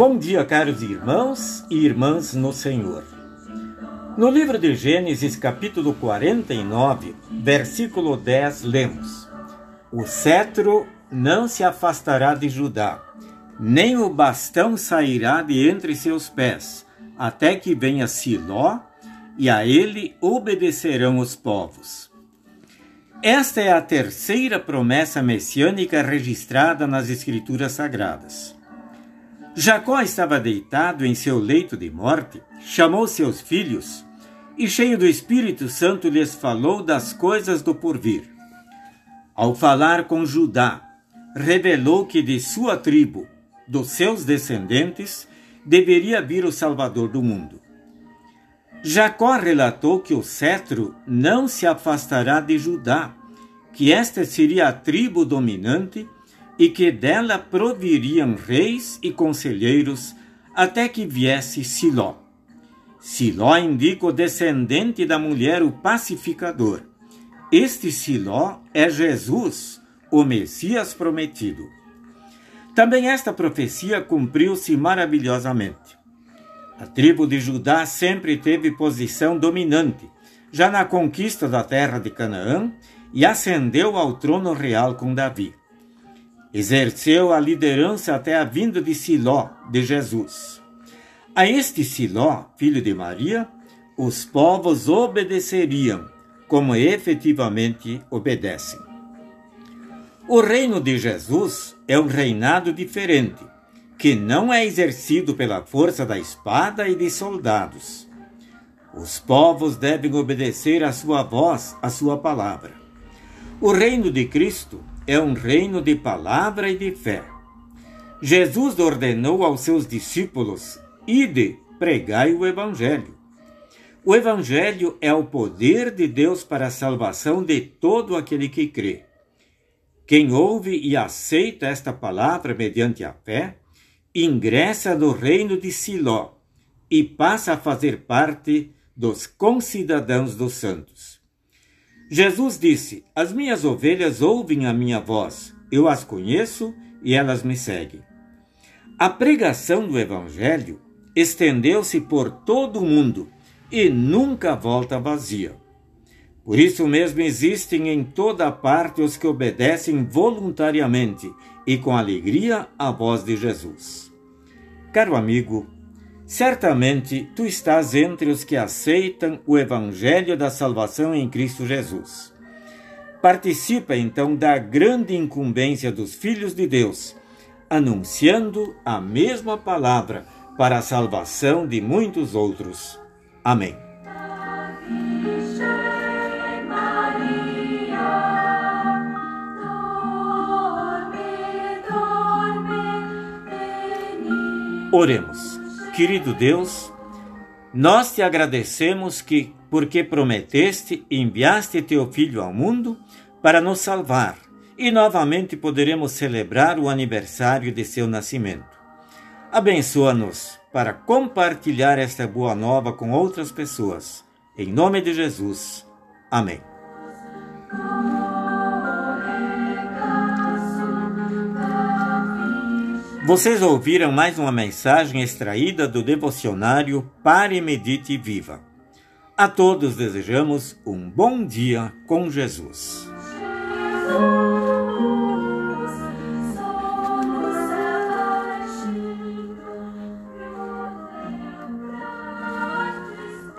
Bom dia, caros irmãos e irmãs no Senhor. No livro de Gênesis, capítulo 49, versículo 10, lemos: O cetro não se afastará de Judá, nem o bastão sairá de entre seus pés, até que venha Siló, e a ele obedecerão os povos. Esta é a terceira promessa messiânica registrada nas Escrituras Sagradas. Jacó estava deitado em seu leito de morte, chamou seus filhos e, cheio do Espírito Santo, lhes falou das coisas do porvir. Ao falar com Judá, revelou que de sua tribo, dos seus descendentes, deveria vir o Salvador do mundo. Jacó relatou que o cetro não se afastará de Judá, que esta seria a tribo dominante e que dela proviriam reis e conselheiros até que viesse Siló. Siló indica o descendente da mulher, o pacificador. Este Siló é Jesus, o Messias prometido. Também esta profecia cumpriu-se maravilhosamente. A tribo de Judá sempre teve posição dominante, já na conquista da terra de Canaã, e ascendeu ao trono real com Davi. Exerceu a liderança até a vinda de Siló, de Jesus. A este Siló, filho de Maria, os povos obedeceriam, como efetivamente obedecem. O reino de Jesus é um reinado diferente, que não é exercido pela força da espada e de soldados. Os povos devem obedecer à sua voz, à sua palavra. O reino de Cristo é um reino de palavra e de fé. Jesus ordenou aos seus discípulos: ide, pregai o Evangelho. O Evangelho é o poder de Deus para a salvação de todo aquele que crê. Quem ouve e aceita esta palavra mediante a fé, ingressa no reino de Siló e passa a fazer parte dos concidadãos dos santos. Jesus disse: As minhas ovelhas ouvem a minha voz, eu as conheço e elas me seguem. A pregação do Evangelho estendeu-se por todo o mundo e nunca volta vazia. Por isso mesmo existem em toda parte os que obedecem voluntariamente e com alegria à voz de Jesus. Caro amigo, Certamente tu estás entre os que aceitam o Evangelho da salvação em Cristo Jesus. Participa então da grande incumbência dos filhos de Deus, anunciando a mesma palavra para a salvação de muitos outros. Amém. Oremos. Querido Deus, nós te agradecemos que, porque prometeste, enviaste teu Filho ao mundo para nos salvar e novamente poderemos celebrar o aniversário de seu nascimento. Abençoa-nos para compartilhar esta boa nova com outras pessoas. Em nome de Jesus. Amém. Vocês ouviram mais uma mensagem extraída do devocionário Pare, Medite e Viva. A todos desejamos um bom dia com Jesus.